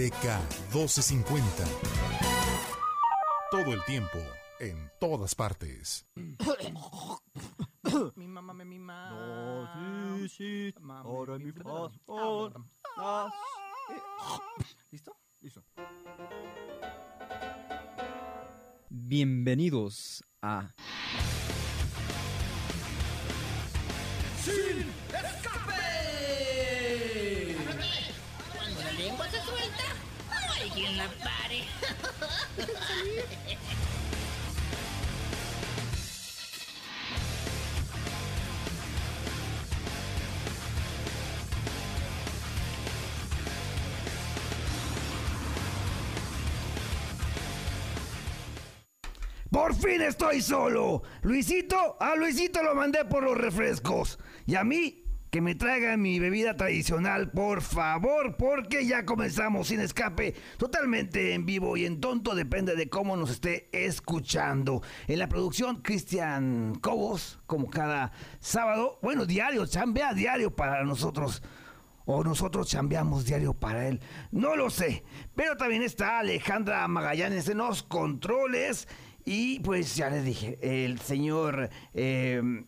DK 1250. Todo el tiempo, en todas partes. Mi mamá me mima. No, sí, sí. Mamá, Ahora mi mi. Ah, ¿Listo? Listo. Bienvenidos a Cuando quien la pare. Por fin estoy solo. Luisito, a Luisito lo mandé por los refrescos. Y a mí, que me traigan mi bebida tradicional, por favor, porque ya comenzamos sin escape, totalmente en vivo y en tonto, depende de cómo nos esté escuchando. En la producción, Cristian Cobos, como cada sábado, bueno, diario, chambea diario para nosotros. O nosotros chambeamos diario para él. No lo sé. Pero también está Alejandra Magallanes en los controles. Y pues ya les dije, el señor eh,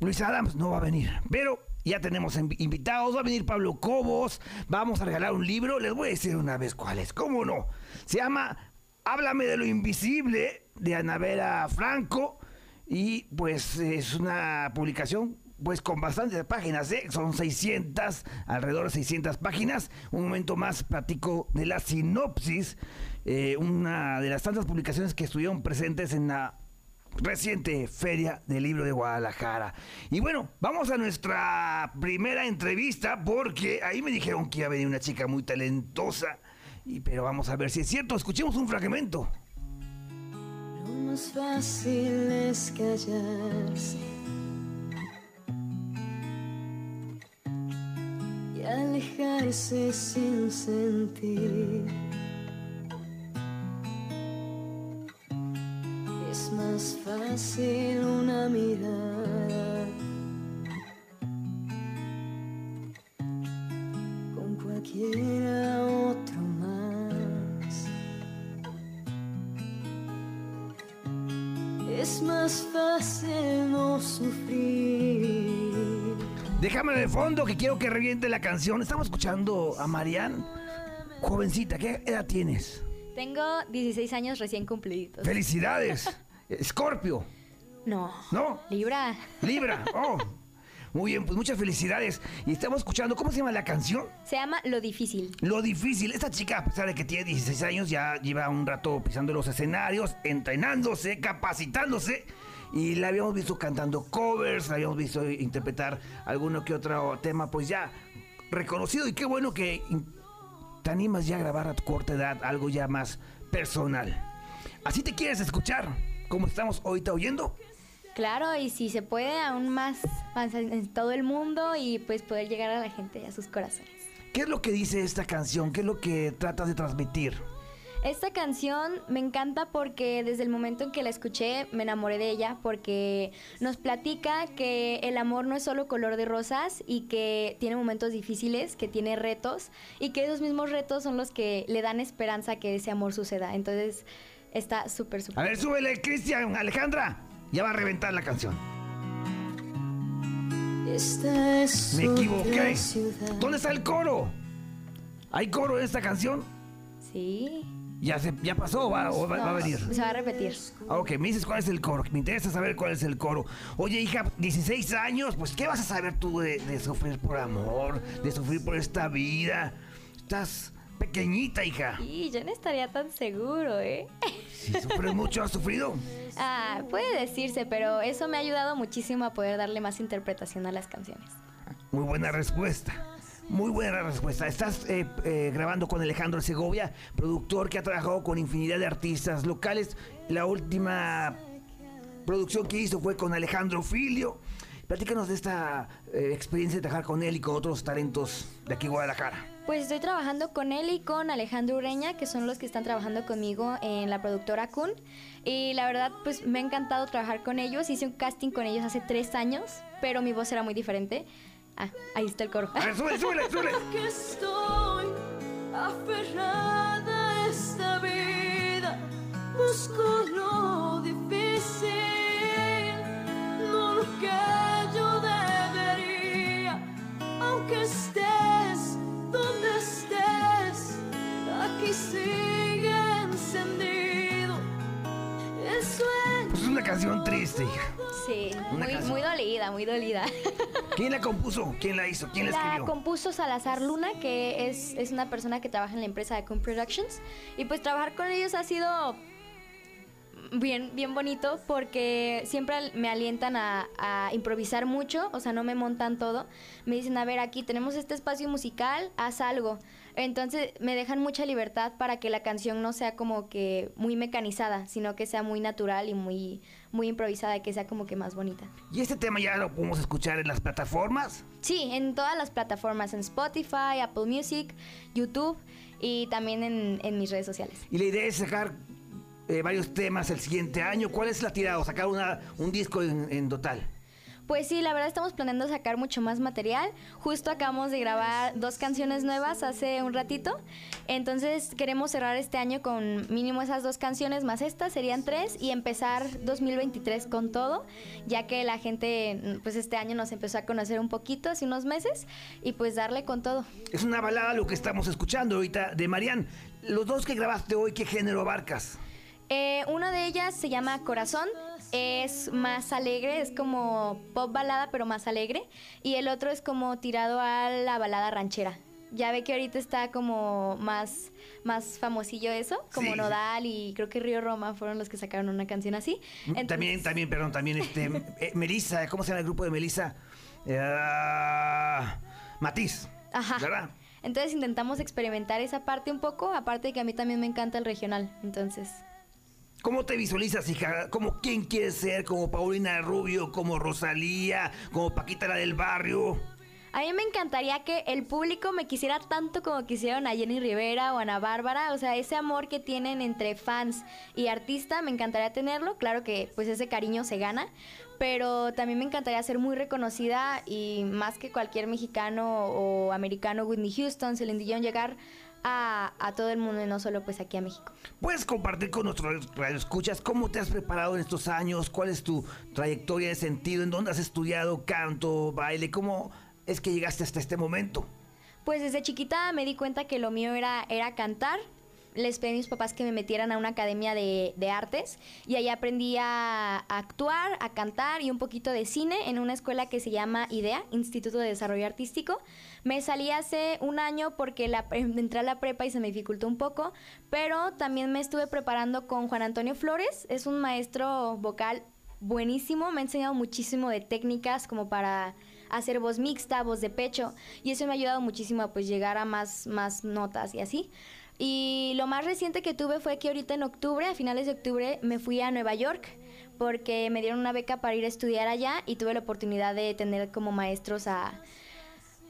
Luis Adams no va a venir. Pero ya tenemos invi- invitados. Va a venir Pablo Cobos. Vamos a regalar un libro. Les voy a decir una vez cuál es. ¿Cómo no? Se llama Háblame de lo invisible de Anabela Franco. Y pues es una publicación pues con bastantes páginas, ¿eh? son 600, alrededor de 600 páginas. Un momento más platico de la sinopsis, eh, una de las tantas publicaciones que estuvieron presentes en la reciente Feria del Libro de Guadalajara. Y bueno, vamos a nuestra primera entrevista porque ahí me dijeron que iba a venir una chica muy talentosa. Y, pero vamos a ver si es cierto, escuchemos un fragmento. Lo más fácil es callarse y alejarse sin sentir. Es más fácil una mirada con cualquiera otro más. Es más fácil no sufrir. Déjame de fondo que quiero que reviente la canción. Estamos escuchando a Marianne. Jovencita, ¿qué edad tienes? Tengo 16 años recién cumpliditos. Felicidades. Escorpio, No. ¿no? Libra. Libra. Oh. Muy bien, pues muchas felicidades. Y estamos escuchando, ¿cómo se llama la canción? Se llama Lo Difícil. Lo difícil. Esta chica, a pesar de que tiene 16 años, ya lleva un rato pisando los escenarios, entrenándose, capacitándose. Y la habíamos visto cantando covers, la habíamos visto interpretar alguno que otro tema, pues ya reconocido. Y qué bueno que te animas ya a grabar a tu corta edad algo ya más personal. Así te quieres escuchar, como estamos ahorita oyendo. Claro, y si se puede, aún más, más en todo el mundo y pues poder llegar a la gente, a sus corazones. ¿Qué es lo que dice esta canción? ¿Qué es lo que tratas de transmitir? Esta canción me encanta porque desde el momento en que la escuché me enamoré de ella porque nos platica que el amor no es solo color de rosas y que tiene momentos difíciles, que tiene retos y que esos mismos retos son los que le dan esperanza a que ese amor suceda. Entonces está súper, A súper. ver, súbele, Cristian, Alejandra. Ya va a reventar la canción. Esta es Me equivoqué. ciudad. ¿Dónde está el coro? ¿Hay coro en esta canción? Sí. ¿Ya, se, ya pasó o va, o va- va a venir? Se va a repetir. Ah, Ok, me dices cuál es el coro. Me interesa saber cuál es el coro. Oye, hija, 16 años, pues ¿qué vas a saber tú de, de sufrir por amor? De sufrir por esta vida. Estás pequeñita, hija. Y yo no estaría tan seguro, ¿eh? Si sufres mucho, has sufrido. Ah, puede decirse, pero eso me ha ayudado muchísimo a poder darle más interpretación a las canciones. Muy buena respuesta. Muy buena respuesta. Estás eh, eh, grabando con Alejandro Segovia, productor que ha trabajado con infinidad de artistas locales. La última producción que hizo fue con Alejandro Filio. Platícanos de esta eh, experiencia de trabajar con él y con otros talentos de aquí Guadalajara. Pues estoy trabajando con él y con Alejandro Ureña, que son los que están trabajando conmigo en la productora Kun. Y la verdad, pues me ha encantado trabajar con ellos. Hice un casting con ellos hace tres años, pero mi voz era muy diferente. Ah, ahí está el coro. Ver, súbele, súbele, súbele. que estoy aferrada a esta vida, busco lo difícil, no lo que yo debería, aunque estés aquí sigue encendido el sueño. Pues es una canción triste, hija. Sí, Una muy, canción. muy dolida, muy dolida. ¿Quién la compuso? ¿Quién la hizo? ¿Quién la La escribió? compuso Salazar Luna, que es, es una persona que trabaja en la empresa de Coon Productions. Y pues trabajar con ellos ha sido bien, bien bonito porque siempre me alientan a, a improvisar mucho, o sea, no me montan todo. Me dicen, a ver, aquí tenemos este espacio musical, haz algo. Entonces me dejan mucha libertad para que la canción no sea como que muy mecanizada, sino que sea muy natural y muy, muy improvisada y que sea como que más bonita. ¿Y este tema ya lo podemos escuchar en las plataformas? Sí, en todas las plataformas, en Spotify, Apple Music, YouTube y también en, en mis redes sociales. Y la idea es sacar eh, varios temas el siguiente año. ¿Cuál es la tirada? ¿O sacar una, un disco en, en total? Pues sí, la verdad estamos planeando sacar mucho más material. Justo acabamos de grabar dos canciones nuevas hace un ratito. Entonces queremos cerrar este año con mínimo esas dos canciones más estas, serían tres, y empezar 2023 con todo, ya que la gente pues este año nos empezó a conocer un poquito hace unos meses y pues darle con todo. Es una balada lo que estamos escuchando ahorita de Marian. Los dos que grabaste hoy, ¿qué género abarcas? Eh, una de ellas se llama Corazón, es más alegre, es como pop balada pero más alegre, y el otro es como tirado a la balada ranchera. Ya ve que ahorita está como más, más famosillo eso, como Sí. Nodal y creo que Río Roma fueron los que sacaron una canción así. Entonces- También, también, perdón, también este eh, Melissa, ¿cómo se llama el grupo de Melissa? Eh, Matiz. Ajá. ¿Verdad? Entonces intentamos experimentar esa parte un poco, aparte de que a mí también me encanta el regional, entonces... ¿Cómo te visualizas, hija? ¿Cómo quién quieres ser? ¿Como Paulina Rubio? ¿Como Rosalía? ¿Como Paquita la del barrio? A mí me encantaría que el público me quisiera tanto como quisieron a Jenny Rivera o a Ana Bárbara. O sea, ese amor que tienen entre fans y artista, me encantaría tenerlo. Claro que pues ese cariño se gana. Pero también me encantaría ser muy reconocida y más que cualquier mexicano o americano, Whitney Houston, Celine Dion, llegar a, a todo el mundo y no solo pues aquí a México. ¿Puedes compartir con nuestros radioescuchas cómo te has preparado en estos años? ¿Cuál es tu trayectoria de sentido? ¿En dónde has estudiado canto, baile? ¿Cómo es que llegaste hasta este momento? Pues desde chiquita me di cuenta que lo mío era, era cantar. Les pedí a mis papás que me metieran a una academia de, de artes y ahí aprendí a, a actuar, a cantar y un poquito de cine en una escuela que se llama IDEA, Instituto de Desarrollo Artístico. Me salí hace un año porque la, entré a la prepa y se me dificultó un poco, pero también me estuve preparando con Juan Antonio Flores, es un maestro vocal buenísimo, me ha enseñado muchísimo de técnicas como para hacer voz mixta, voz de pecho, y eso me ha ayudado muchísimo a pues llegar a más, más notas y así. Y lo más reciente que tuve fue que ahorita en octubre, a finales de octubre, me fui a Nueva York porque me dieron una beca para ir a estudiar allá y tuve la oportunidad de tener como maestros a,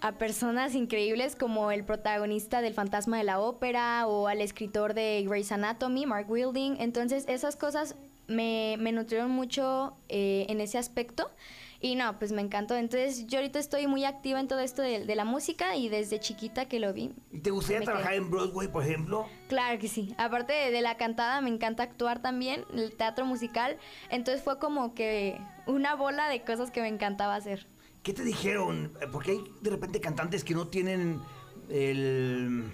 a personas increíbles como el protagonista del Fantasma de la Ópera o al escritor de Grey's Anatomy, Mark Wilding. Entonces esas cosas me, me nutrieron mucho eh, en ese aspecto. Y no, pues me encantó. Entonces yo ahorita estoy muy activa en todo esto de, de la música y desde chiquita que lo vi. ¿Y te gustaría trabajar quedé. en Broadway, por ejemplo? Claro que sí. Aparte de, de la cantada, me encanta actuar también, el teatro musical. Entonces fue como que una bola de cosas que me encantaba hacer. ¿Qué te dijeron? Porque hay de repente cantantes que no tienen el,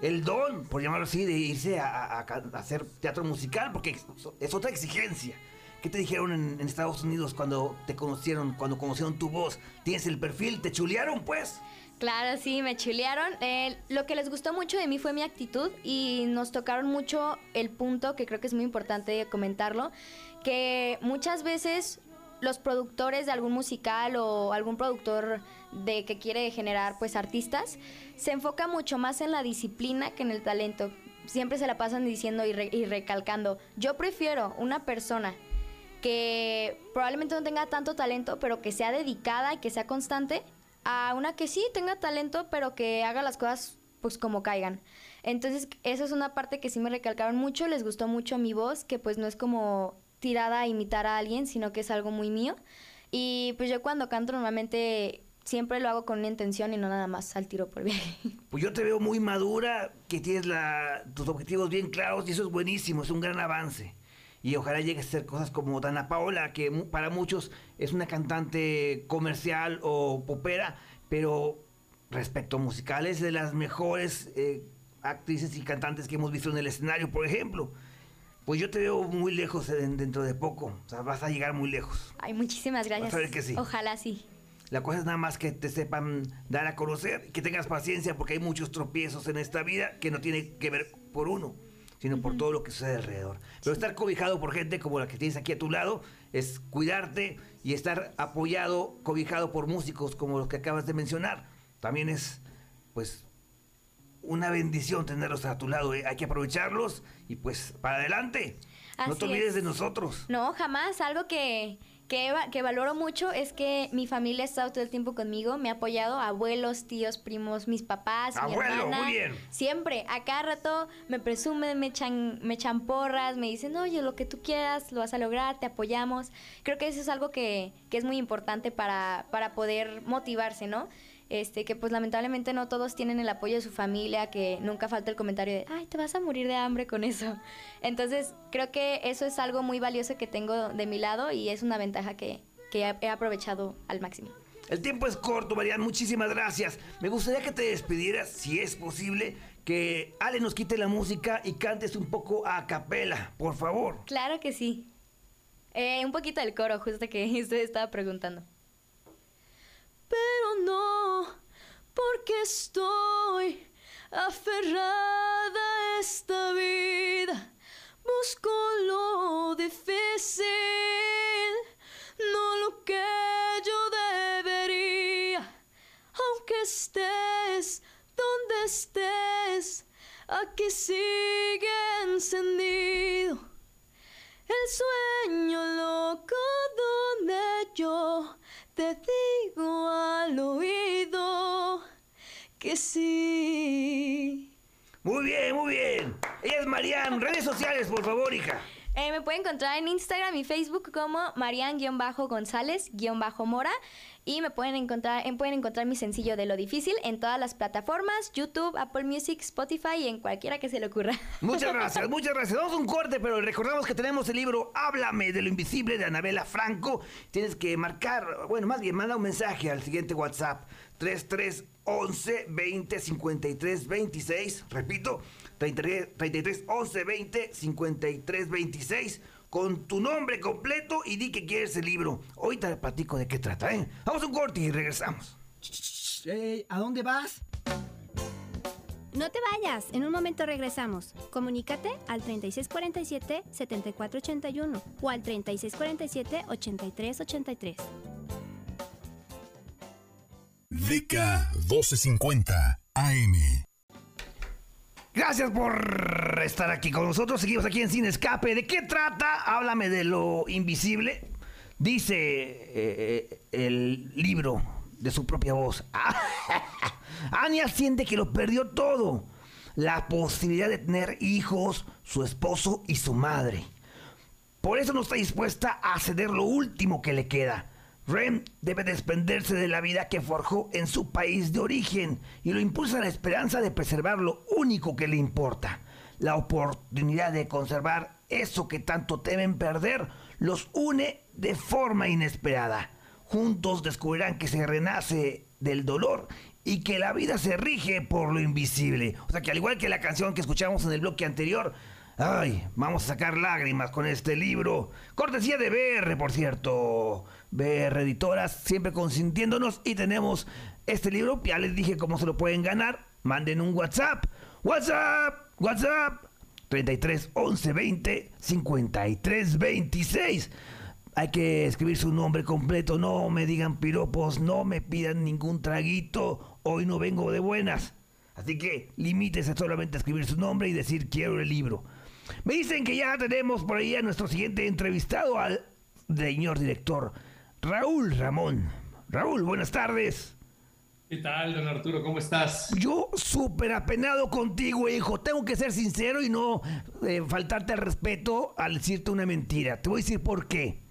el don, por llamarlo así, de irse a, hacer teatro musical, porque es, es otra exigencia. ¿Qué te dijeron en, Estados Unidos cuando te conocieron, cuando conocieron tu voz? ¿Tienes el perfil? ¿Te chulearon, pues? Claro, sí, me chulearon. Eh, lo que les gustó mucho de mí fue mi actitud y nos tocaron mucho el punto, que creo que es muy importante comentarlo, que muchas veces los productores de algún musical o algún productor de que quiere generar pues artistas se enfoca mucho más en la disciplina que en el talento. Siempre se la pasan diciendo y, re- y recalcando, yo prefiero una persona que probablemente no tenga tanto talento, pero que sea dedicada y que sea constante, a una que sí tenga talento, pero que haga las cosas pues como caigan. Entonces, eso es una parte que sí me recalcaron mucho, les gustó mucho mi voz, que pues no es como tirada a imitar a alguien, sino que es algo muy mío. Y pues yo cuando canto normalmente siempre lo hago con una intención y no nada más al tiro por viaje. Pues yo te veo muy madura, que tienes tus objetivos bien claros y eso es buenísimo, es un gran avance. Y ojalá llegues a hacer cosas como Dana Paola, que para muchos es una cantante comercial o popera, pero respecto a musicales, de las mejores eh, actrices y cantantes que hemos visto en el escenario, por ejemplo. Pues yo te veo muy lejos en- dentro de poco, o sea, vas a llegar muy lejos. Ay, muchísimas gracias. Vas a ver que sí. Ojalá sí. La cosa es nada más que te sepan dar a conocer, que tengas paciencia, porque hay muchos tropiezos en esta vida que no tiene que ver por uno, sino por todo lo que sucede alrededor. Pero estar cobijado por gente como la que tienes aquí a tu lado es cuidarte y estar apoyado, cobijado por músicos como los que acabas de mencionar. También es, pues, una bendición tenerlos a tu lado. ¿eh? Hay que aprovecharlos y pues, para adelante. no te olvides es. de nosotros. No, jamás. Algo que, que, que valoro mucho es que mi familia ha estado todo el tiempo conmigo, me ha apoyado, abuelos, tíos, primos, mis papás, mi Abuelo, hermana. muy bien. Siempre, a cada rato me presumen, me echan, me echan porras, me dicen, oye, lo que tú quieras, lo vas a lograr, te apoyamos. Creo que eso es algo que, que es muy importante para, para poder motivarse, ¿no? Este, que pues lamentablemente no todos tienen el apoyo de su familia, que nunca falta el comentario de, ay, te vas a morir de hambre con eso. Entonces, creo que eso es algo muy valioso que tengo de mi lado y es una ventaja que, que he- aprovechado al máximo. El tiempo es corto, Marian. Muchísimas gracias. Me gustaría que te despidieras, si es posible, que Ale nos quite la música y cantes un poco a capela, por favor. Claro que sí. Eh, un poquito del coro, justo que usted estaba preguntando. Pero no, porque estoy aferrada a esta vida. Busco lo difícil, no lo que yo debería. Aunque estés donde estés, aquí sigue sí. Muy bien, muy bien. Ella es Marian. Redes sociales, por favor, hija. Eh, me pueden encontrar en Instagram y Facebook como Marian-González-Mora y me pueden encontrar, en- pueden encontrar mi sencillo de lo difícil en todas las plataformas, YouTube, Apple Music, Spotify y en cualquiera que se le ocurra. Muchas gracias, muchas gracias. Vamos a un corte, pero recordamos que tenemos el libro Háblame de lo invisible de Anabela Franco. Tienes que marcar, bueno, más bien, manda un mensaje al siguiente WhatsApp: 3311 20 53 26. Repito, 33 33 11 20 53 26. Con tu nombre completo y di que quieres el libro. Hoy te platico de qué trata, ¿eh? Vamos a un corte y regresamos. Ey, ¿A dónde vas? No te vayas, en un momento regresamos. Comunícate al 3647-7481 o al 3647-8383. DK 1250 AM. Gracias por estar aquí con nosotros. Seguimos aquí en Sin Escape. ¿De qué trata? Háblame de lo invisible. Dice eh, el libro de su propia voz. Anya siente que lo perdió todo. La posibilidad de tener hijos, su esposo y su madre. Por eso no está dispuesta a ceder lo último que le queda. Rem debe desprenderse de la vida que forjó en su país de origen y lo impulsa la esperanza de preservar lo único que le importa. La oportunidad de conservar eso que tanto temen perder los une de forma inesperada. Juntos descubrirán que se renace del dolor y que la vida se rige por lo invisible. O sea que al igual que la canción que escuchamos en el bloque anterior, Ay, vamos a sacar lágrimas con este libro. Cortesía de BR, por cierto. BR Editoras, siempre consintiéndonos. Y tenemos este libro. Ya les dije cómo se lo pueden ganar. Manden un WhatsApp. WhatsApp, WhatsApp. 33 11 20 53 26. Hay que escribir su nombre completo. No me digan piropos. No me pidan ningún traguito. Hoy no vengo de buenas. Así que limítese solamente a escribir su nombre y decir quiero el libro. Me dicen que ya tenemos por ahí a nuestro siguiente entrevistado, al señor director Raúl Ramón. Raúl, buenas tardes. ¿Qué tal, don Arturo? ¿Cómo estás? Yo súper apenado contigo, hijo. Tengo que ser sincero y no eh, faltarte al respeto al decirte una mentira. Te voy a decir por qué.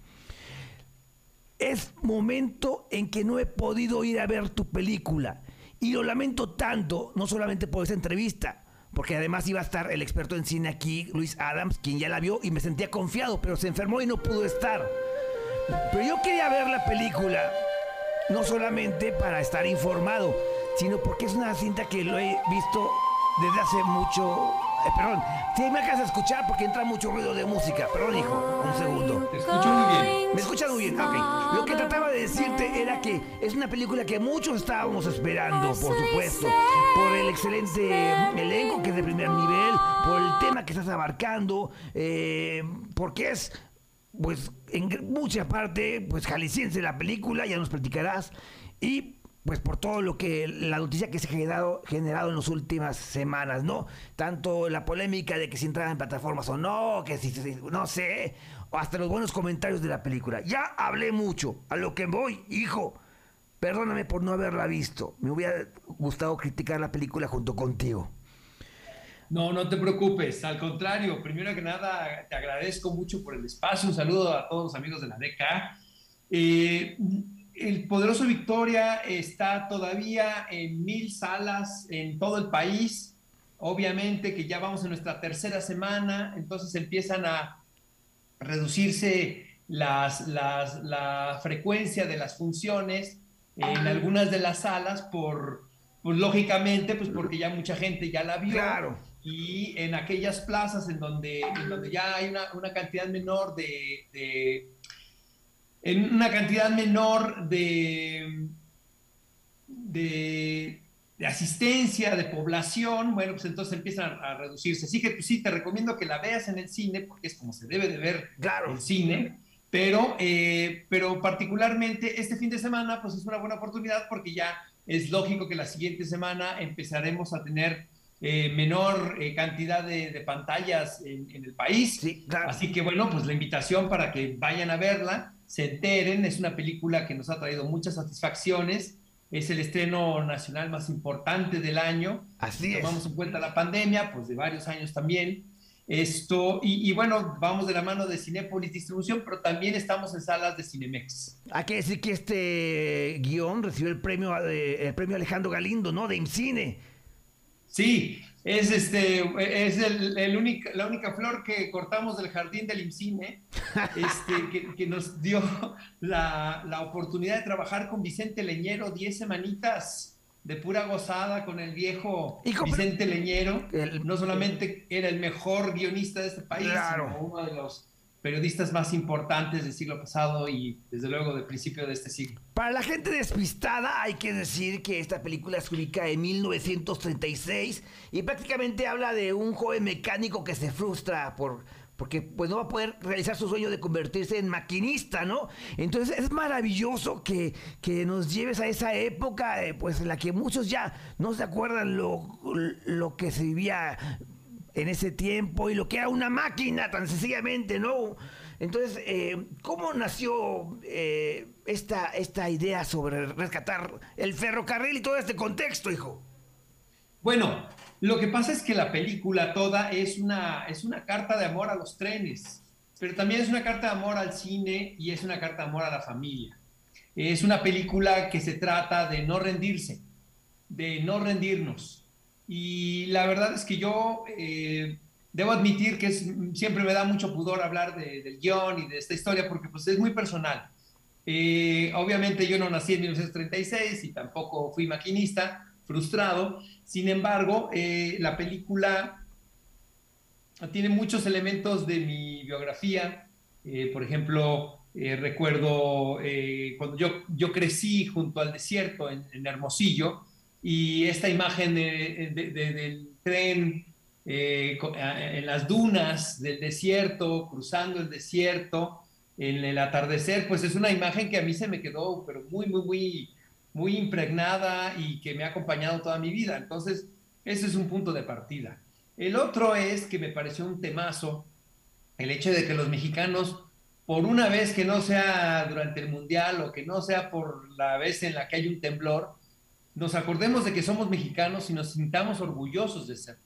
es momento en que no he podido ir a ver tu película. Y lo lamento tanto, no solamente por esa entrevista, porque además iba a estar el experto en cine aquí, Luis Adams, quien ya la vio y me sentía confiado, pero se enfermó y no pudo estar. Pero yo quería ver la película, no solamente para estar informado, sino porque es una cinta que lo he visto desde hace mucho. eh, perdón, si me alcanzas a escuchar porque entra mucho ruido de música. Perdón, hijo, un segundo. Te escucho muy bien. ¿Me escuchas muy bien? Ok. Lo que trataba de decirte era que es una película que muchos estábamos esperando, por supuesto, por el excelente elenco que es de primer nivel, por el tema que estás abarcando, eh, porque es, pues, en mucha parte, pues, jalisciense la película, ya nos platicarás, y pues por todo lo que la noticia que se ha generado, generado en las últimas semanas, ¿no? Tanto la polémica de que si entraba en plataformas o no, que si, si- no sé, o hasta los buenos comentarios de la película. Ya hablé mucho, a lo que voy, hijo. Perdóname por no haberla visto. Me hubiera gustado criticar la película junto contigo. No, no te preocupes, al contrario, primero que nada te agradezco mucho por el espacio, un saludo a todos los amigos de la DECA. Eh, el Poderoso Victoria está todavía en mil salas en todo el país, obviamente que ya vamos en nuestra tercera semana, entonces empiezan a reducirse las, las- la frecuencia de las funciones en algunas de las salas por, pues lógicamente, pues porque ya mucha gente ya la vio. Claro. Y en aquellas plazas en donde, en donde ya hay una, una cantidad menor de, de- en una cantidad menor de, de, de asistencia, de población, bueno, pues entonces empiezan a, a reducirse. Así que pues, sí, te recomiendo que la veas en el cine, porque es como se debe de ver Claro. el cine, pero, eh, pero particularmente este fin de semana, pues es una buena oportunidad porque ya es lógico que la siguiente semana empezaremos a tener eh, menor eh, cantidad de, de pantallas en, en el país. Sí, claro. Así que bueno, pues la invitación para que vayan a verla, se enteren, es una película que nos ha traído muchas satisfacciones, es el estreno nacional más importante del año, Así es. tomamos en cuenta la pandemia, pues de varios años también. Esto, y, y bueno, vamos de la mano de Cinépolis Distribución, pero también estamos en salas de Cinemex. Hay que decir que este guion recibió el premio, eh, el premio Alejandro Galindo, ¿no? De IMCINE. Sí, es este, es el, el única, la única flor que cortamos del jardín del IMCINE, este, que, que nos dio la, la oportunidad de trabajar con Vicente Leñero, 10 semanitas de pura gozada con el viejo Hijo, Vicente Leñero. El- no solamente era el mejor guionista de este país, Claro. sino uno de los periodistas más importantes del siglo pasado y desde luego del principio de este siglo. Para la gente despistada hay que decir que esta película se ubica en 1936 y prácticamente habla de un joven mecánico que se frustra por porque pues no va a poder realizar su sueño de convertirse en maquinista, ¿no? Entonces es maravilloso que, que nos lleves a esa época, eh, pues en la que muchos ya no se acuerdan lo, lo que se vivía en ese tiempo y lo que era una máquina tan sencillamente, ¿no? Entonces, eh, ¿cómo nació eh, esta, esta idea sobre rescatar el ferrocarril y todo este contexto, hijo? Bueno, lo que pasa es que la película toda es una, es una carta de amor a los trenes, pero también es una carta de amor al cine y es una carta de amor a la familia. Es una película que se trata de no rendirse, de no rendirnos. Y la verdad es que yo eh, debo admitir que es- siempre me da mucho pudor hablar de- del guion y de esta historia porque pues, es muy personal. Eh, obviamente yo no nací en 1936 y tampoco fui maquinista, frustrado. Sin embargo, eh, la película tiene muchos elementos de mi biografía. Eh, por ejemplo, eh, recuerdo eh, cuando yo, yo crecí junto al desierto en, en Hermosillo y esta imagen de- de- de- del tren eh, en las dunas del desierto, cruzando el desierto, en el atardecer, pues es una imagen que a mí se me quedó, pero muy, muy, muy, muy impregnada y que me ha acompañado toda mi vida. Entonces, ese es un punto de partida. El otro es que me pareció un temazo el hecho de que los mexicanos, por una vez que no sea durante el Mundial o que no sea por la vez en la que hay un temblor, nos acordemos de que somos mexicanos y nos sintamos orgullosos de ser.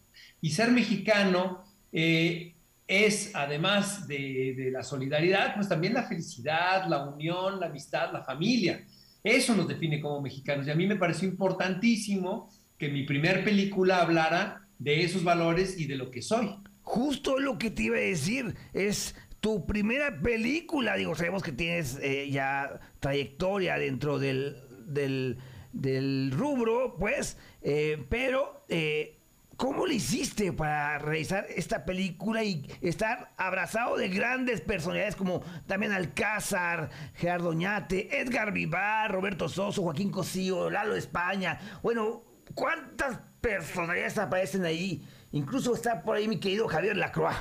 Y ser mexicano eh, es, además de, la solidaridad, pues también la felicidad, la unión, la amistad, la familia. Eso nos define como mexicanos. Y a mí me pareció importantísimo que mi primer película hablara de esos valores y de lo que soy. Justo lo que te iba a decir es tu primera película. Digo, sabemos que tienes eh, ya trayectoria dentro del, del, del rubro, pues, eh, pero eh, ¿Cómo le hiciste para realizar esta película y estar abrazado de grandes personalidades como Damián Alcázar, Gerardo Oñate, Edgar Vivar, Roberto Soso, Joaquín Cosío, Lalo España? Bueno, ¿cuántas personalidades aparecen ahí? Incluso está por ahí mi querido Javier Lacroix.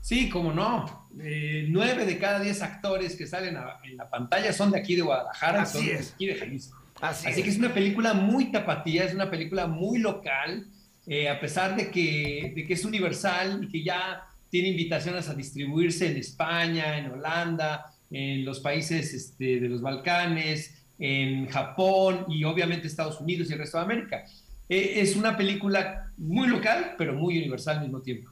Sí, cómo no. Eh, nueve de cada diez actores que salen en la pantalla son de aquí de Guadalajara, Así son es. de aquí de Jalisco. Así, Así es. que es una película muy tapatía, es una película muy local eh, a pesar de que, de que es universal y que ya tiene invitaciones a distribuirse en España, en Holanda, en los países este, de los Balcanes, en Japón y obviamente Estados Unidos y el resto de América. Eh, es una película muy local, pero muy universal al mismo tiempo.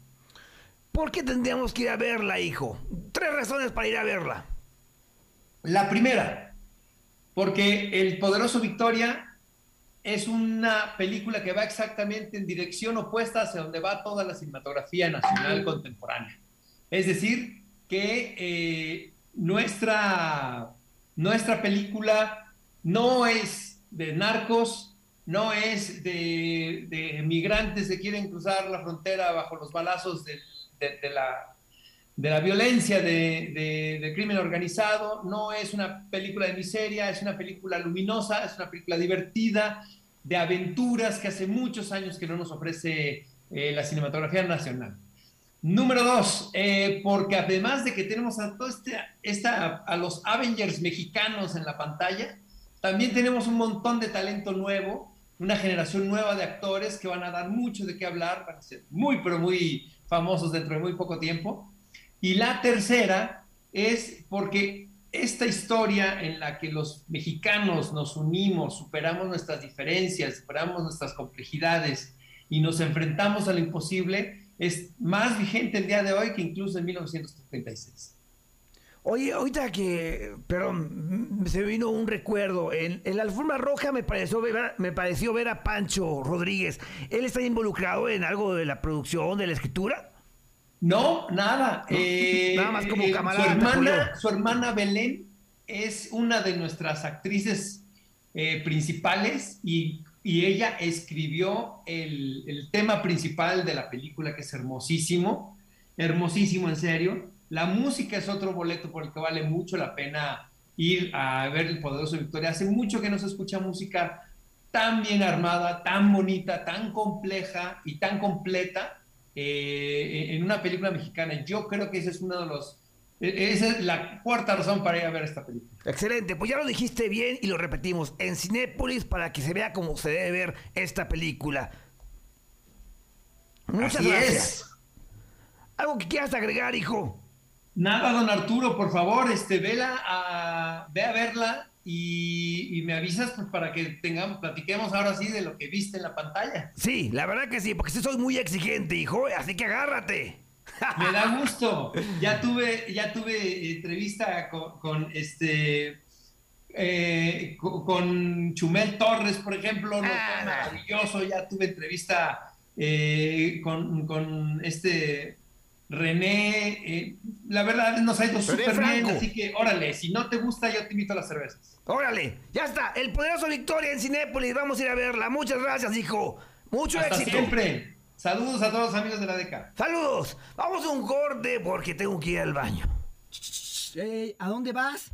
¿Por qué tendríamos que ir a verla, hijo? Tres razones para ir a verla. La primera, porque El Poderoso Victoria es una película que va exactamente en dirección opuesta hacia donde va toda la cinematografía nacional contemporánea. Es decir, que eh, nuestra, nuestra película no es de narcos, no es de, de migrantes que quieren cruzar la frontera bajo los balazos de, la, de la violencia de, de, de, crimen organizado, no es una película de miseria, es una película luminosa, es una película divertida, de aventuras que hace muchos años que no nos ofrece eh, la cinematografía nacional. Número dos, eh, porque además de que tenemos a, todo este, esta, a los Avengers mexicanos en la pantalla, también tenemos un montón de talento nuevo, una generación nueva de actores que van a dar mucho de qué hablar, van a ser muy, pero muy famosos dentro de muy poco tiempo. Y la tercera es porque esta historia en la que los mexicanos nos unimos, superamos nuestras diferencias, superamos nuestras complejidades y nos enfrentamos a lo imposible, es más vigente el día de hoy que incluso en 1936. Oye, ahorita que, perdón, se vino un recuerdo. En, la alfombra roja me pareció, me pareció ver a Pancho Rodríguez. ¿Él está involucrado en algo de la producción, de la escritura? No, nada. Eh, nada más como camarada. Su hermana, su hermana, Belén es una de nuestras actrices eh, principales y, y, ella escribió el, el, tema principal de la película, que es hermosísimo, hermosísimo en serio. La música es otro boleto por el que vale mucho la pena ir a ver El Poderoso Victoria. Hace mucho que no se escucha música tan bien armada, tan bonita, tan compleja y tan completa eh, en una película mexicana. Yo creo que ese es uno de los... Esa es la cuarta razón para ir a ver esta película. Excelente, pues ya lo dijiste bien y lo repetimos en Cinépolis para que se vea cómo se debe ver esta película. Muchas Así gracias. Es. ¿Algo que quieras agregar, hijo? Nada, don Arturo, por favor, este, vela a, ve a verla y, y, me avisas pues, para que tengamos, platiquemos ahora sí de lo que viste en la pantalla. Sí, la verdad que sí, porque sí soy muy exigente, hijo, así que agárrate. Me da gusto. Ya tuve, ya tuve entrevista con, con este eh, con, Chumel Torres, por ejemplo, Ah, maravilloso. Ya tuve entrevista eh, con, con, este René. Eh, la verdad nos ha ido súper bien, así que órale, si no te gusta, yo te invito a las cervezas. Órale, ya está. El poderoso Victoria en Cinépolis. Vamos a ir a verla. Muchas gracias, hijo. Mucho Hasta éxito. siempre. Saludos a todos los amigos de la DECA. Saludos. Vamos a un corte porque tengo que ir al baño. Hey, ¿A dónde vas?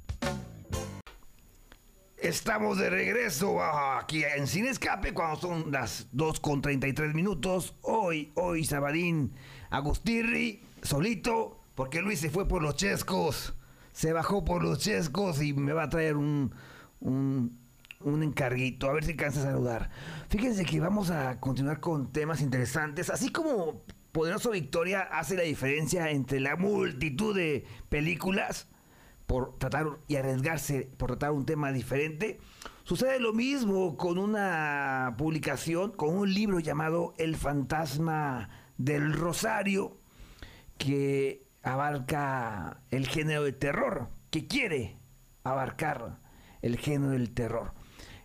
Estamos de regreso aquí en Sin Escape cuando son las 2 con 33 minutos. Hoy, hoy, Sabadín, Agustirri, solito, porque Luis se fue por los chescos. Se bajó por los chescos y me va a traer un, un, un encarguito. A ver si cansa saludar. Fíjense que vamos a continuar con temas interesantes. Así como Poderoso Victoria hace la diferencia entre la multitud de películas por tratar y arriesgarse por tratar un tema diferente. Sucede lo mismo con una publicación, con un libro llamado El fantasma del Rosario, que abarca el género de terror, que quiere abarcar el género del terror.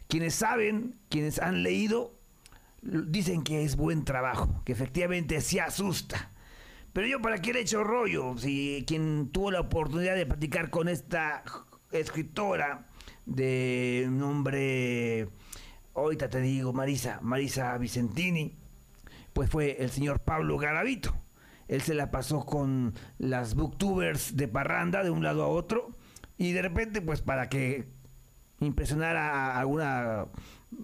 Quienes saben, quienes han leído, dicen que es buen trabajo, que efectivamente se asusta. Pero yo para qué le he hecho rollo, si quien tuvo la oportunidad de platicar con esta escritora de nombre, ahorita te digo, Marisa, Marisa Vicentini, pues fue el señor Pablo Garavito. Él se la pasó con las booktubers de parranda de un lado a otro y de repente pues para que impresionara a alguna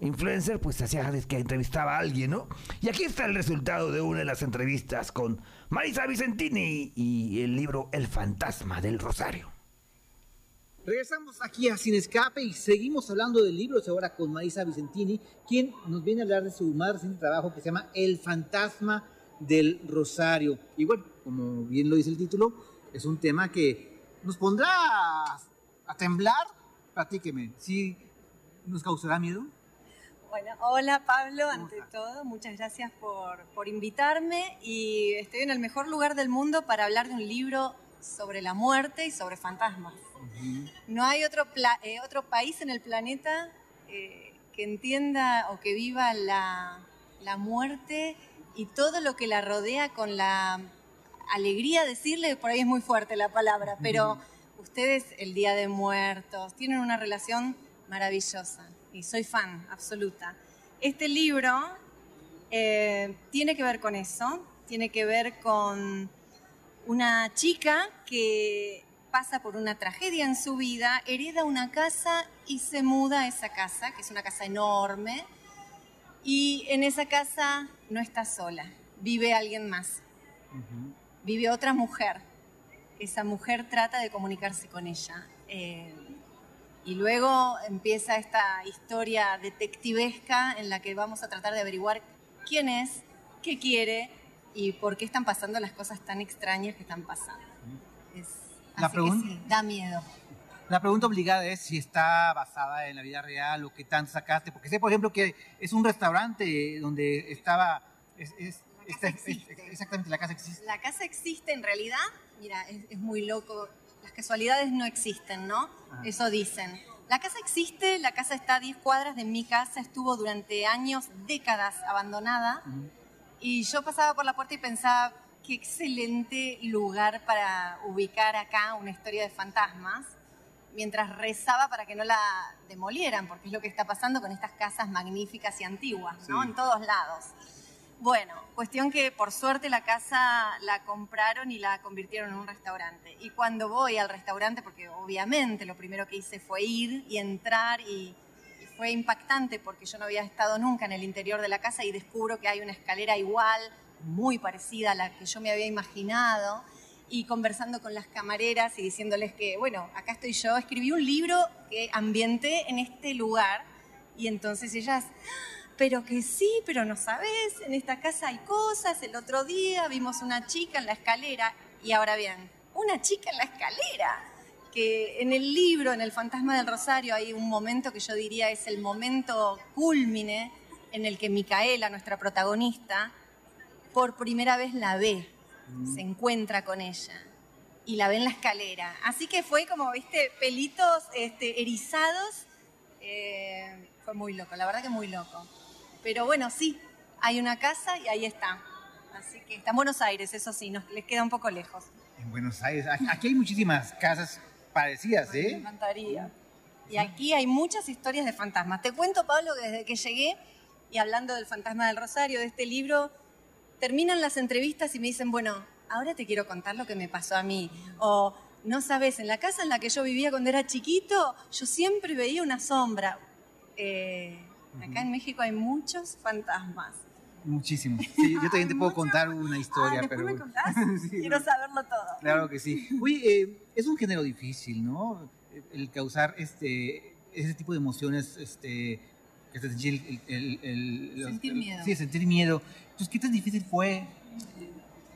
influencer, pues hacía que entrevistaba a alguien, ¿no? Y aquí está el resultado de una de las entrevistas con Marisa Vicentini y el libro El fantasma del Rosario. Regresamos aquí a Sin Escape y seguimos hablando de libros ahora con Marisa Vicentini, quien nos viene a hablar de su más reciente trabajo que se llama El fantasma del Rosario. Y bueno, como bien lo dice el título, es un tema que nos pondrá a, temblar. Platíqueme, ¿sí nos causará miedo? Bueno, hola Pablo, ante todo, muchas gracias por, por, invitarme y estoy en el mejor lugar del mundo para hablar de un libro sobre la muerte y sobre fantasmas. No hay otro, eh, otro país en el planeta eh, que entienda o que viva la, la muerte y todo lo que la rodea con la alegría, decirle, por ahí es muy fuerte la palabra, pero ustedes el Día de Muertos tienen una relación maravillosa y soy fan absoluta. Este libro eh, tiene que ver con eso, tiene que ver con una chica que pasa por una tragedia en su vida, hereda una casa y se muda a esa casa, que es una casa enorme, y en esa casa no está sola, vive alguien más, vive otra mujer. Esa mujer trata de comunicarse con ella. Eh, y luego empieza esta historia detectivesca en la que vamos a tratar de averiguar quién es, qué quiere y por qué están pasando las cosas tan extrañas que están pasando. Es, La así pregunta- que sí, da miedo. La pregunta obligada es si está basada en la vida real o qué tanto sacaste, porque sé, por ejemplo, que es un restaurante donde estaba... Es, es- esta- es- existe. exactamente, la casa existe. La casa existe en realidad, mira, es, es muy loco, las casualidades no existen, ¿no? Eso dicen. La casa existe, la casa está a 10 cuadras de mi casa, estuvo durante años, décadas abandonada. Y yo pasaba por la puerta y pensaba, qué excelente lugar para ubicar acá una historia de fantasmas, mientras rezaba para que no la demolieran, porque es lo que está pasando con estas casas magníficas y antiguas, ¿no? En todos lados. Bueno, cuestión que por suerte la casa la compraron y la convirtieron en un restaurante. Y cuando voy al restaurante, porque obviamente lo primero que hice fue ir y entrar y, y fue impactante porque yo no había estado nunca en el interior de la casa y descubro que hay una escalera igual, muy parecida a la que yo me había imaginado. Y conversando con las camareras y diciéndoles que, bueno, acá estoy yo, escribí un libro que ambienté en este lugar y entonces ellas, pero que sí, pero no sabes, en esta casa hay cosas, el otro día vimos una chica en la escalera y ahora bien, una chica en la escalera, que en el libro, en El Fantasma del Rosario, hay un momento que yo diría es el momento cúlmine en el que Micaela, nuestra protagonista, por primera vez la ve, se encuentra con ella y la ve en la escalera. Así que fue como, viste, pelitos este, erizados. eh, fue muy loco, la verdad que muy loco. Pero bueno, sí, hay una casa y ahí está. Así que está en Buenos Aires, eso sí, nos les queda un poco lejos. En Buenos Aires. Aquí hay muchísimas casas parecidas, Me ¿eh? encantaría. Y aquí hay muchas historias de fantasmas. Te cuento, Pablo, que desde que llegué, y hablando del fantasma del Rosario, de este libro, terminan las entrevistas y me dicen, bueno, ahora te quiero contar lo que me pasó a mí. O, no sabes, en la casa en la que yo vivía cuando era chiquito, yo siempre veía una sombra. Eh, acá en México hay muchos fantasmas. Muchísimo. Sí, yo también te puedo contar una historia, ah, ¿después pero... me contás? Sí, Quiero saberlo todo. Claro que sí. Oye, eh, es un género difícil, ¿no? El causar este, ese tipo de emociones, este, te sentir el, el- el- Sentir miedo. Sí, sentir miedo. Entonces, ¿qué tan difícil fue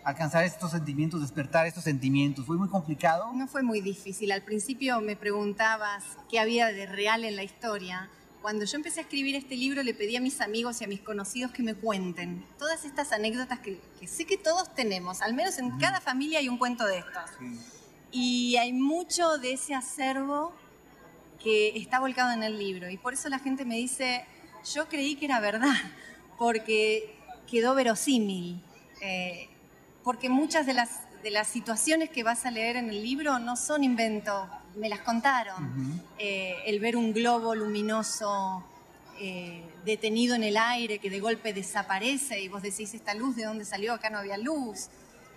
alcanzar estos sentimientos, despertar estos sentimientos? ¿Fue muy complicado? No fue muy difícil. Al principio me preguntabas qué había de real en la historia. cuando yo empecé a escribir este libro le pedí a mis amigos y a mis conocidos que me cuenten todas estas anécdotas que, que sé que todos tenemos, al menos en cada familia hay un cuento de estos. Y hay mucho de ese acervo que está volcado en el libro. Y por eso la gente me dice, yo creí que era verdad, porque quedó verosímil. Eh, porque muchas de las, de las situaciones que vas a leer en el libro no son inventos, me las contaron. Eh, el ver un globo luminoso eh, detenido en el aire que de golpe desaparece y vos decís, esta luz de dónde salió, acá no había luz.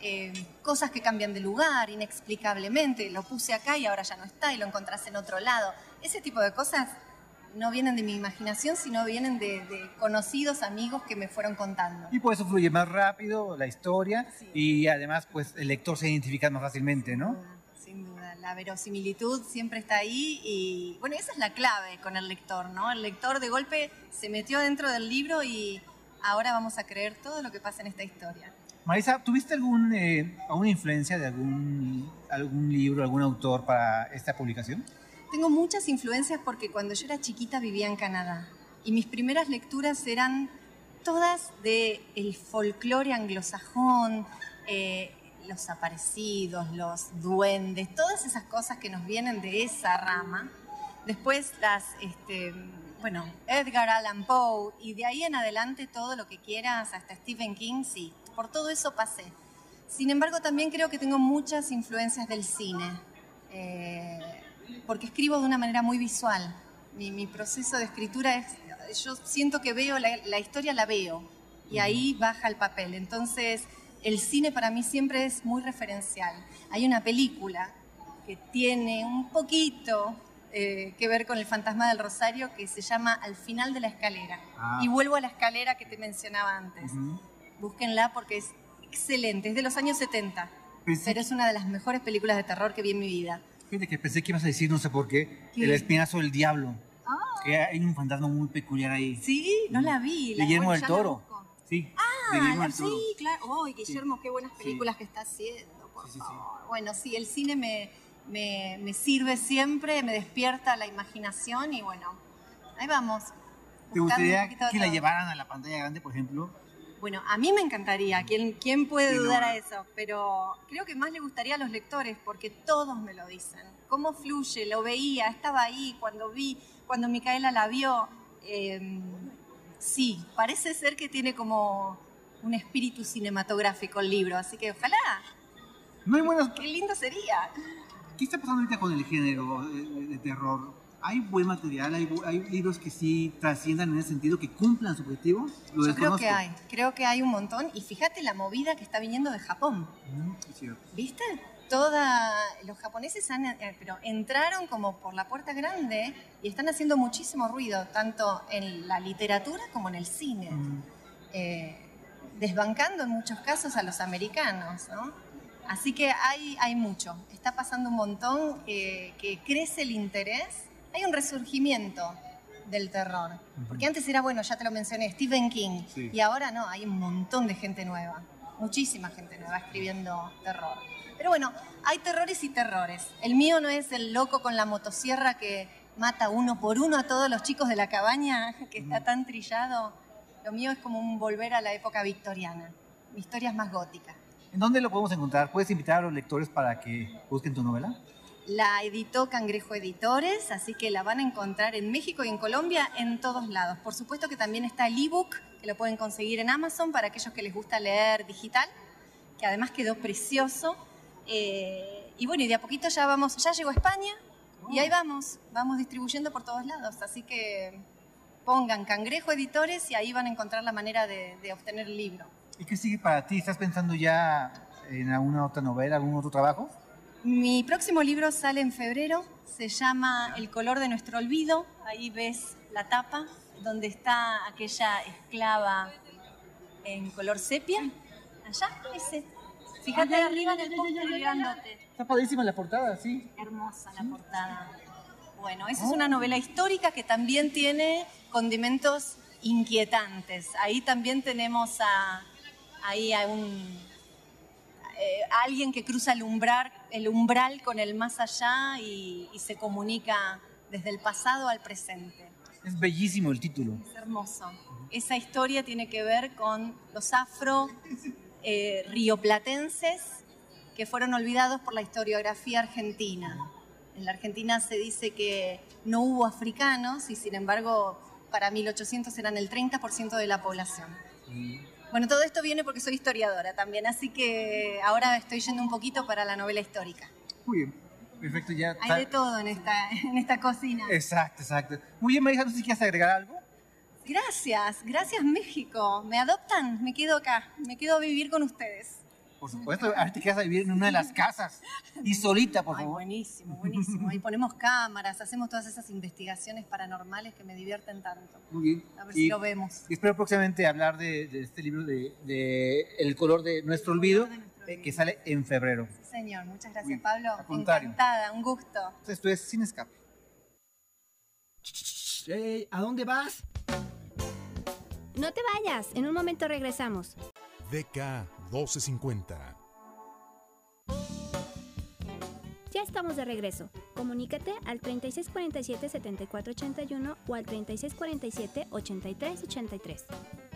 Eh, cosas que cambian de lugar inexplicablemente, lo puse acá y ahora ya no está y lo encontrás en otro lado. Ese tipo de cosas no vienen de mi imaginación, sino vienen de, de conocidos amigos que me fueron contando. Y por eso fluye más rápido la historia y además pues el lector se identifica más fácilmente, ¿no? Sin duda, la verosimilitud siempre está ahí y bueno, esa es la clave con el lector, ¿no? El lector de golpe se metió dentro del libro y ahora vamos a creer todo lo que pasa en esta historia. Marisa, ¿tuviste algún, eh, alguna influencia de algún, algún libro, algún autor para esta publicación? Tengo muchas influencias porque cuando yo era chiquita vivía en Canadá y mis primeras lecturas eran todas de el folclore anglosajón, eh, los aparecidos, los duendes, todas esas cosas que nos vienen de esa rama. Después las, este, bueno, Edgar Allan Poe y de ahí en adelante todo lo que quieras, hasta Stephen King, sí, por todo eso pasé. Sin embargo, también creo que tengo muchas influencias del cine, eh, porque escribo de una manera muy visual. Mi, mi, proceso de escritura es, yo siento que veo, la, la historia la veo, y ahí baja el papel. Entonces, el cine para mí siempre es muy referencial. Hay una película que tiene un poquito eh, que ver con el fantasma del Rosario que se llama Al final de la escalera. Ah. Y vuelvo a la escalera que te mencionaba antes. Búsquenla porque es excelente, es de los años 70, Pensé pero es una de las mejores películas de terror que vi en mi vida. Fíjate que pensé que ibas a decir, no sé por qué, ¿Qué? El espinazo del diablo. Que hay un fantasma muy peculiar ahí. Sí, no la vi. la- Guillermo del Toro. Sí, Ah, Guillermo la- del Toro. sí, claro. ¡Ay, Guillermo, qué buenas películas que está haciendo! por favor. Bueno, sí, el cine me, me, me sirve siempre, me despierta la imaginación y bueno, ahí vamos. ¿Te gustaría que la llevaran a la pantalla grande, por ejemplo? Bueno, a mí me encantaría, ¿quién, quién puede dudar a eso? Pero creo que más le gustaría a los lectores, porque todos me lo dicen. ¿Cómo fluye? Lo veía, estaba ahí, cuando vi, cuando Micaela la vio. eh, sí, parece ser que tiene como un espíritu cinematográfico el libro, así que ojalá. No hay buenas... Qué lindo sería. ¿Qué está pasando ahorita con el género de terror? ¿Hay buen material? ¿Hay, hay libros que sí trasciendan en ese sentido, que cumplan su objetivo? Lo Yo creo que hay, creo que hay un montón. Y fíjate la movida que está viniendo de Japón. Mm, es cierto. ¿Viste? Toda, los japoneses han, eh, pero entraron como por la puerta grande y están haciendo muchísimo ruido, tanto en la literatura como en el cine, Mm. Eh, desbancando en muchos casos a los americanos, ¿no? Así que hay, hay mucho, está pasando un montón, que, que crece el interés, hay un resurgimiento del terror, porque antes era, bueno, ya te lo mencioné, Stephen King, Sí. y ahora no, hay un montón de gente nueva, muchísima gente nueva escribiendo terror. Pero bueno, hay terrores y terrores. El mío no es el loco con la motosierra que mata uno por uno a todos los chicos de la cabaña, que está tan trillado. Lo mío es como un volver a la época victoriana. Mi historia es más gótica. ¿En dónde lo podemos encontrar? ¿Puedes invitar a los lectores para que busquen tu novela? La editó Cangrejo Editores, así que la van a encontrar en México y en Colombia en todos lados. Por supuesto que también está el ebook, que lo pueden conseguir en Amazon para aquellos que les gusta leer digital, que además quedó precioso. Eh, y bueno, y de a poquito ya vamos, ya llegó a España y ahí vamos, vamos distribuyendo por todos lados. Así que pongan Cangrejo Editores y ahí van a encontrar la manera de, de obtener el libro. ¿Y qué sigue para ti? ¿Estás pensando ya en alguna otra novela, algún otro trabajo? Mi próximo libro sale en febrero, se llama El color de nuestro olvido, ahí ves la tapa, donde está aquella esclava en color sepia, allá, ese. Fíjate arriba en el póster grandote. Está padrísima la portada, sí. Hermosa la portada. Bueno, esa es una novela histórica que también tiene condimentos inquietantes. Ahí también tenemos a, ahí a un, eh, a alguien que cruza el umbral, el umbral con el más allá y, y se comunica desde el pasado al presente. Es bellísimo el título. Es hermoso. Esa historia tiene que ver con los afro eh, rioplatenses que fueron olvidados por la historiografía argentina. En la Argentina se dice que no hubo africanos y sin embargo para 1800 eran el 30% de la población. Bueno, todo esto viene porque soy historiadora también, así que ahora estoy yendo un poquito para la novela histórica. Muy bien. Perfecto, ya. Hay de todo en esta, en esta cocina. Exacto, exacto. Muy bien, Marisa, sé si quieres agregar algo. Gracias, gracias México. ¿Me adoptan? Me quedo acá, me quedo a vivir con ustedes. Por supuesto, ahora te quedas a vivir en una de las casas y solita, por Ay, favor. buenísimo, buenísimo. Ahí ponemos cámaras, hacemos todas esas investigaciones paranormales que me divierten tanto. Muy bien. A ver Y- si lo vemos. y espero próximamente hablar de, de este libro de, de El color de nuestro olvido, eh, que sale en febrero. Sí, señor, muchas gracias, Muy- Pablo. Encantada, un gusto. Esto es Sin Escape. Ey, ¿A dónde vas? No te vayas, en un momento regresamos. DK 1250. Ya estamos de regreso. Comunícate al 3647-7481 o al 3647-8383.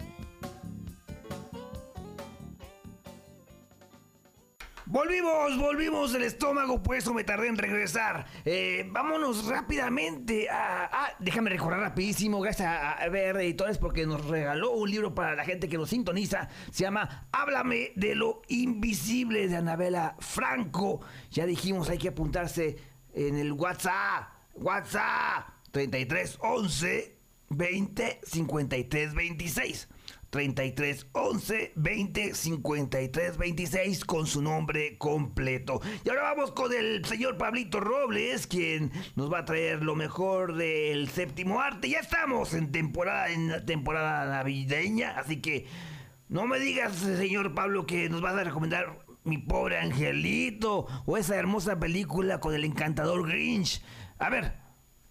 Volvimos, volvimos el estómago, por eso me tardé en regresar. Eh, vámonos rápidamente a... Ah, déjame recordar rapidísimo, gracias a, a Editores porque nos regaló un libro para la gente que nos sintoniza. Se llama Háblame de lo invisible de Anabela Franco. Ya dijimos, hay que apuntarse en el WhatsApp. WhatsApp 3311 20 53 26. 33 11 20 53 26 con su nombre completo. Y ahora vamos con el señor Pablito Robles, quien nos va a traer lo mejor del séptimo arte. Ya estamos en temporada, en la temporada navideña, así que no me digas, señor Pablo, que nos vas a recomendar mi pobre angelito o esa hermosa película con el encantador Grinch. A ver,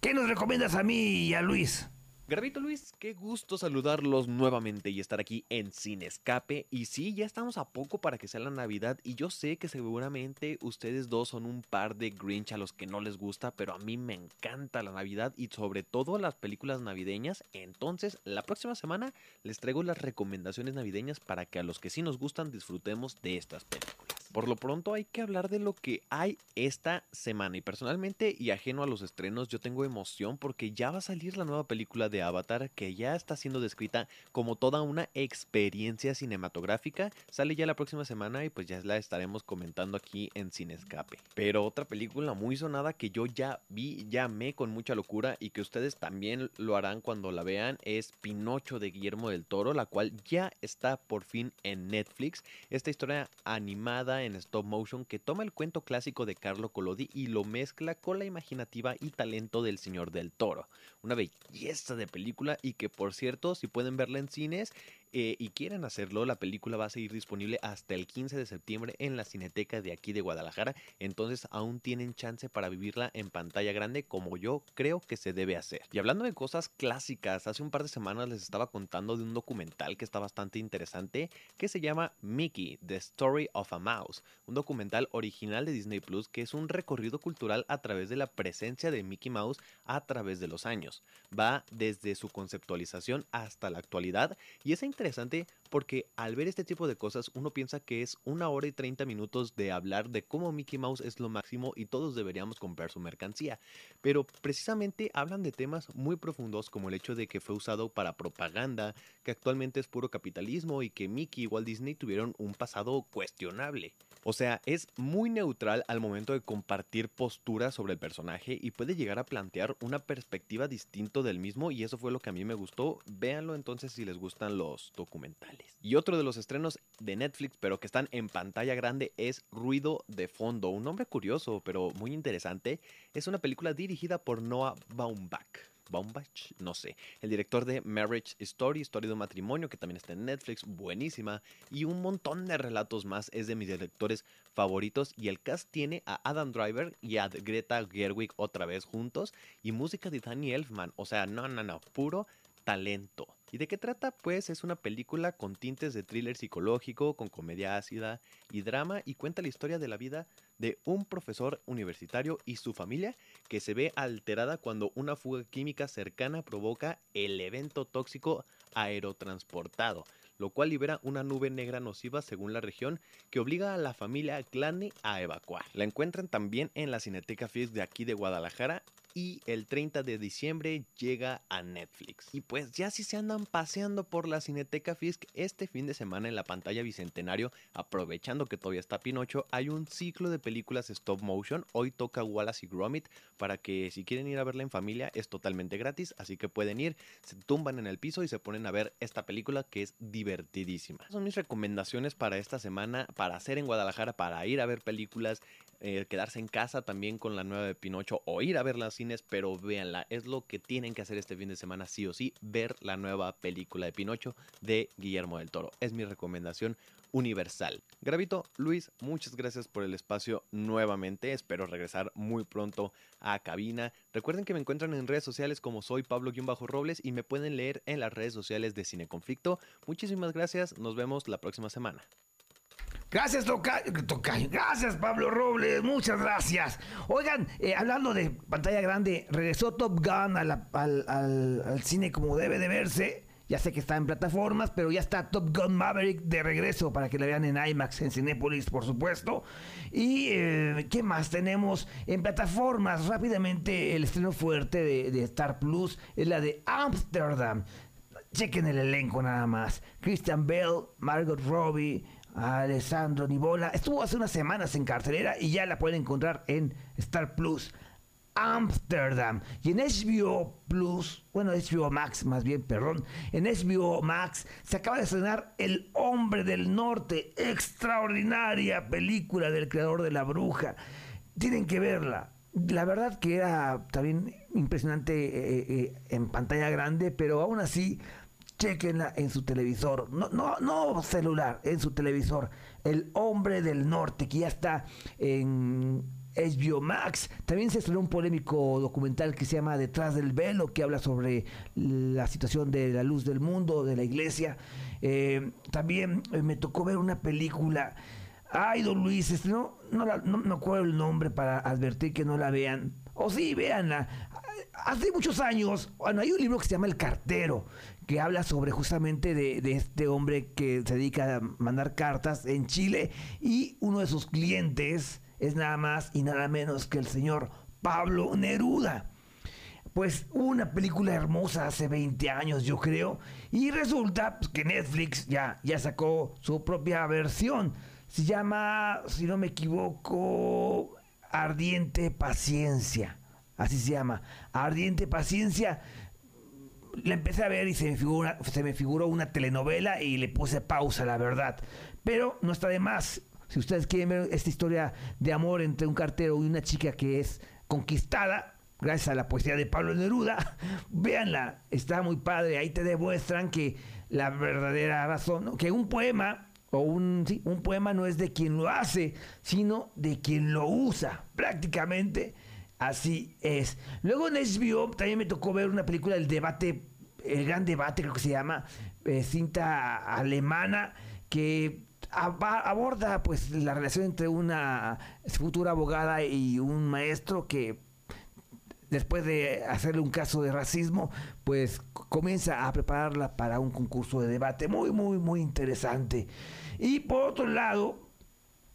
¿qué nos recomiendas a mí y a Luis? Garbito Luis, qué gusto saludarlos nuevamente y estar aquí en Sin Escape. Y sí, ya estamos a poco para que sea la Navidad y yo sé que seguramente ustedes dos son un par de Grinch a los que no les gusta, pero a mí me encanta la Navidad y sobre todo las películas navideñas. Entonces, la próxima semana les traigo las recomendaciones navideñas para que a los que sí nos gustan disfrutemos de estas películas. Por lo pronto hay que hablar de lo que hay esta semana y personalmente y ajeno a los estrenos yo tengo emoción porque ya va a salir la nueva película de Avatar que ya está siendo descrita como toda una experiencia cinematográfica. Sale ya la próxima semana y pues ya la estaremos comentando aquí en Sin Escape. Pero otra película muy sonada que yo ya vi, ya amé con mucha locura y que ustedes también lo harán cuando la vean es Pinocho de Guillermo del Toro, la cual ya está por fin en Netflix. Esta historia animada en stop motion que toma el cuento clásico de Carlo Collodi y lo mezcla con la imaginativa y talento del señor del Toro. Una belleza de película y que por cierto, si pueden verla en cines eh, y quieren hacerlo, la película va a seguir disponible hasta el 15 de septiembre en la Cineteca de aquí de Guadalajara. Entonces aún tienen chance para vivirla en pantalla grande como yo creo que se debe hacer. Y hablando de cosas clásicas, hace un par de semanas les estaba contando de un documental que está bastante interesante que se llama Mickey, The Story of a Mouse. Un documental original de Disney Plus que es un recorrido cultural a través de la presencia de Mickey Mouse a través de los años. Va desde su conceptualización hasta la actualidad y es interesante porque al ver este tipo de cosas uno piensa que es una hora y 30 minutos de hablar de cómo Mickey Mouse es lo máximo y todos deberíamos comprar su mercancía. Pero precisamente hablan de temas muy profundos como el hecho de que fue usado para propaganda, que actualmente es puro capitalismo y que Mickey y Walt Disney tuvieron un pasado cuestionable. O sea, es muy neutral al momento de compartir posturas sobre el personaje y puede llegar a plantear una perspectiva distinta del mismo y eso fue lo que a mí me gustó. Véanlo entonces si les gustan los documentales. Y otro de los estrenos de Netflix, pero que están en pantalla grande, es Ruido de Fondo. Un nombre curioso, pero muy interesante. Es una película dirigida por Noah Baumbach. Baumbach, no sé. El director de Marriage Story, Historia de un matrimonio, que también está en Netflix, buenísima. Y un montón de relatos más, es de mis directores favoritos. Y el cast tiene a Adam Driver y a Greta Gerwig otra vez juntos. Y música de Danny Elfman. O sea, no, no, no, puro talento. ¿Y de qué trata? Pues es una película con tintes de thriller psicológico, con comedia ácida y drama y cuenta la historia de la vida de un profesor universitario y su familia que se ve alterada cuando una fuga química cercana provoca el evento tóxico aerotransportado, lo cual libera una nube negra nociva según la región que obliga a la familia Clanny a evacuar. La encuentran también en la Cineteca Fisk de aquí de Guadalajara y el 30 de diciembre llega a Netflix. Y pues ya si se andan paseando por la Cineteca Fisk este fin de semana en la pantalla Bicentenario, aprovechando que todavía está Pinocho, hay un ciclo de películas stop motion. Hoy toca Wallace y Gromit para que si quieren ir a verla en familia es totalmente gratis, así que pueden ir, se tumban en el piso y se ponen a ver esta película que es divertidísima. Son mis recomendaciones para esta semana, para hacer en Guadalajara, para ir a ver películas, eh, quedarse en casa también con la nueva de Pinocho o ir a verla pero véanla. Es lo que tienen que hacer este fin de semana, sí o sí, ver la nueva película de Pinocho de Guillermo del Toro. Es mi recomendación universal. Gravito, Luis, muchas gracias por el espacio nuevamente. Espero regresar muy pronto a cabina. Recuerden que me encuentran en redes sociales como soy Pablo-Robles y me pueden leer en las redes sociales de Cine Conflicto. Muchísimas gracias. Nos vemos la próxima semana. Gracias, Tocayo. Gracias, Pablo Robles. Muchas gracias. Oigan, eh, hablando de pantalla grande, regresó Top Gun al, cine como debe de verse. Ya sé que está en plataformas, pero ya está Top Gun Maverick de regreso para que la vean en IMAX, en Cinépolis, por supuesto. Y eh, ¿qué más tenemos en plataformas? Rápidamente, el estreno fuerte de, de Star Plus es la de Amsterdam. Chequen el elenco nada más. Christian Bell, Margot Robbie, Alessandro Nibola. Estuvo hace unas semanas en cartelera y ya la pueden encontrar en Star Plus. Amsterdam. Y en HBO Plus, bueno, HBO Max más bien, perdón, en HBO Max se acaba de estrenar El Hombre del Norte, extraordinaria película del creador de La Bruja. Tienen que verla. La verdad que era también impresionante eh, eh, en pantalla grande, pero aún así chequenla en su televisor, no, no, no celular, en su televisor. El hombre del norte, que ya está en HBO Max. También se estrenó un polémico documental que se llama Detrás del velo, que habla sobre la situación de la luz del mundo, de la iglesia. Eh, también eh, me tocó ver una película. Ay, don Luis, no, no, no me el nombre para advertir que no la vean. O sí, véanla. Hace muchos años, bueno, hay un libro que se llama El Cartero, que habla sobre justamente de, este hombre que se dedica a mandar cartas en Chile y uno de sus clientes es nada más y nada menos que el señor Pablo Neruda. Pues una película hermosa hace 20 años, yo creo, y resulta pues, que Netflix ya, ya sacó su propia versión. Se llama, si no me equivoco, Ardiente Paciencia. Así se llama. Ardiente Paciencia la empecé a ver y se me, figura, se me figuró una telenovela y le puse pausa, la verdad. Pero no está de más. Si ustedes quieren ver esta historia de amor entre un cartero y una chica que es conquistada, gracias a la poesía de Pablo Neruda, véanla, está muy padre. Ahí te demuestran que la verdadera razón, que un poema o un, un poema no es de quien lo hace, sino de quien lo usa. Prácticamente Así es. Luego en HBO también me tocó ver una película, El Debate, El Gran Debate, creo que se llama, eh, cinta alemana, que aborda pues la relación entre una futura abogada y un maestro que después de hacerle un caso de racismo, pues comienza a prepararla para un concurso de debate muy, muy, muy interesante. Y por otro lado,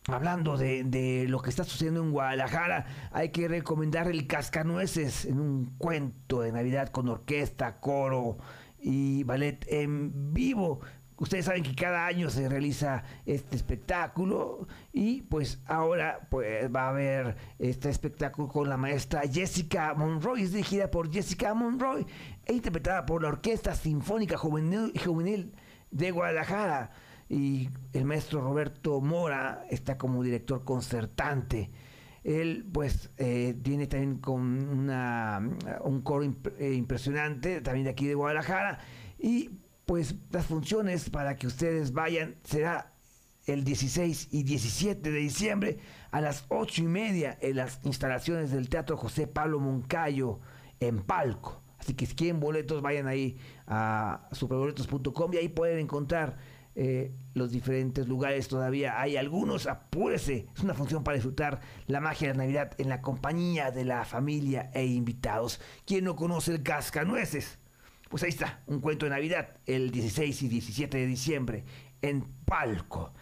Hablando de, lo que está sucediendo en Guadalajara, hay que recomendar el Cascanueces en un cuento de Navidad con orquesta, coro y ballet en vivo. Ustedes saben que cada año se realiza este espectáculo y pues ahora pues va a haber este espectáculo con la maestra Jessica Monroy, es dirigida por Jessica Monroy e interpretada por la Orquesta Sinfónica Juvenil de Guadalajara y el maestro Roberto Mora está como director concertante. Él pues eh, tiene también con una, un coro eh, impresionante, también de aquí de Guadalajara, y pues las funciones para que ustedes vayan será el 16 y 17 de diciembre a las 8 y media en las instalaciones del Teatro José Pablo Moncayo en Palco. Así que si quieren boletos, vayan ahí a superboletos.com y ahí pueden encontrar eh, los diferentes lugares. Todavía hay algunos, apúrese. Es una función para disfrutar la magia de la Navidad en la compañía de la familia e invitados. ¿Quién no conoce el cascanueces? Pues ahí está, un cuento de Navidad, el 16 y 17 de diciembre, en Palco.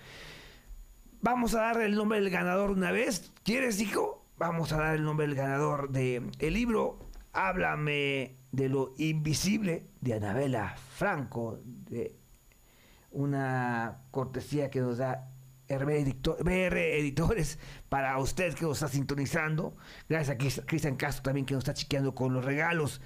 Vamos a dar el nombre del ganador una vez. ¿Quieres, hijo? Vamos a dar el nombre del ganador del el libro Háblame de lo invisible de Anabela Franco, de una cortesía que nos da BR Editores para usted que nos está sintonizando. Gracias a Cristian Castro también que nos está chequeando con los regalos.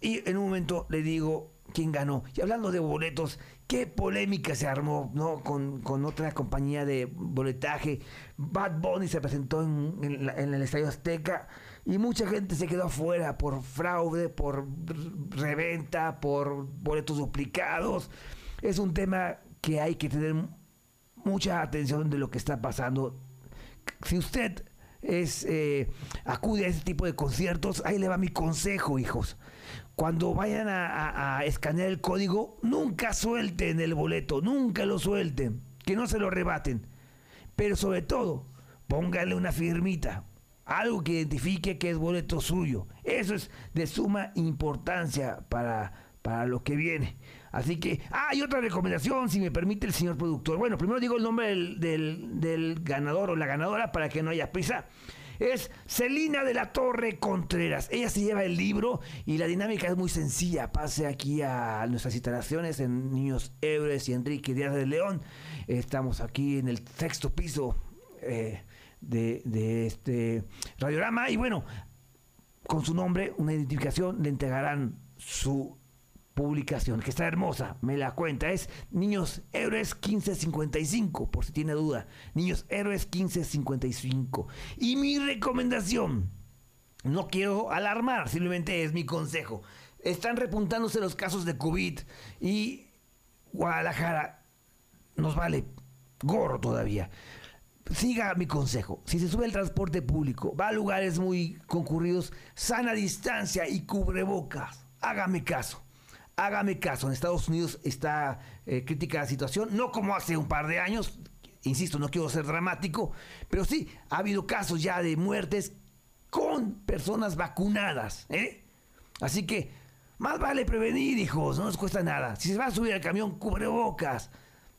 Y en un momento le digo quién ganó. Y hablando de boletos, qué polémica se armó ¿no? con, otra compañía de boletaje. Bad Bunny se presentó en, el Estadio Azteca y mucha gente se quedó afuera por fraude, por reventa, por boletos duplicados. Es un tema que hay que tener mucha atención de lo que está pasando. Si usted es eh, acude a ese tipo de conciertos, ahí le va mi consejo, hijos cuando vayan a, escanear el código, nunca suelten el boleto, nunca lo suelten, que no se lo rebaten. Pero sobre todo, pónganle una firmita, algo que identifique que es boleto suyo. Eso es de suma importancia para, para lo que viene. Así que, ah, hay otra recomendación, si me permite el señor productor. Bueno, primero digo el nombre del, del, ganador o la ganadora para que no haya prisa es Celina de la Torre Contreras. Ella se lleva el libro y la dinámica es muy sencilla. Pase aquí a nuestras instalaciones en Niños Héroes y Enrique Díaz de León. Estamos aquí en el sexto piso eh, de, de este radiograma y bueno, con su nombre, una identificación, le entregarán su publicación, que está hermosa, me la cuenta, es Niños Héroes 1555, por si tiene duda, Niños Héroes 1555. Y mi recomendación, no quiero alarmar, simplemente es mi consejo. Están repuntándose los casos de COVID y Guadalajara nos vale gorro todavía. Siga mi consejo. Si se sube el transporte público, va a lugares muy concurridos, sana distancia y cubrebocas. Hágame caso hágame caso, en Estados Unidos está eh, crítica la situación, no como hace un par de años, insisto, no quiero ser dramático, pero sí, ha habido casos ya de muertes con personas vacunadas. ¿eh? Así que, más vale prevenir, hijos, no nos cuesta nada. Si se va a subir al camión, cubrebocas.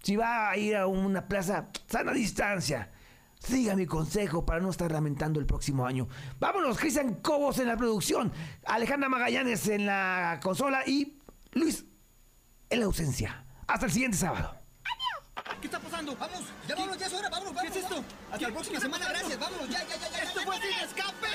Si va a ir a una plaza, sana distancia. Siga mi consejo para no estar lamentando el próximo año. Vámonos, Cristian Cobos en la producción, Alejandra Magallanes en la consola y Luis, en la ausencia. Hasta el siguiente sábado. ¿Qué está pasando? Vamos, ya vámonos, ya es hora, vámonos, vámonos. ¿Qué es esto? Hasta la próxima semana, gracias, vámonos, ya, ya, ya, ya. Esto fue sin escape.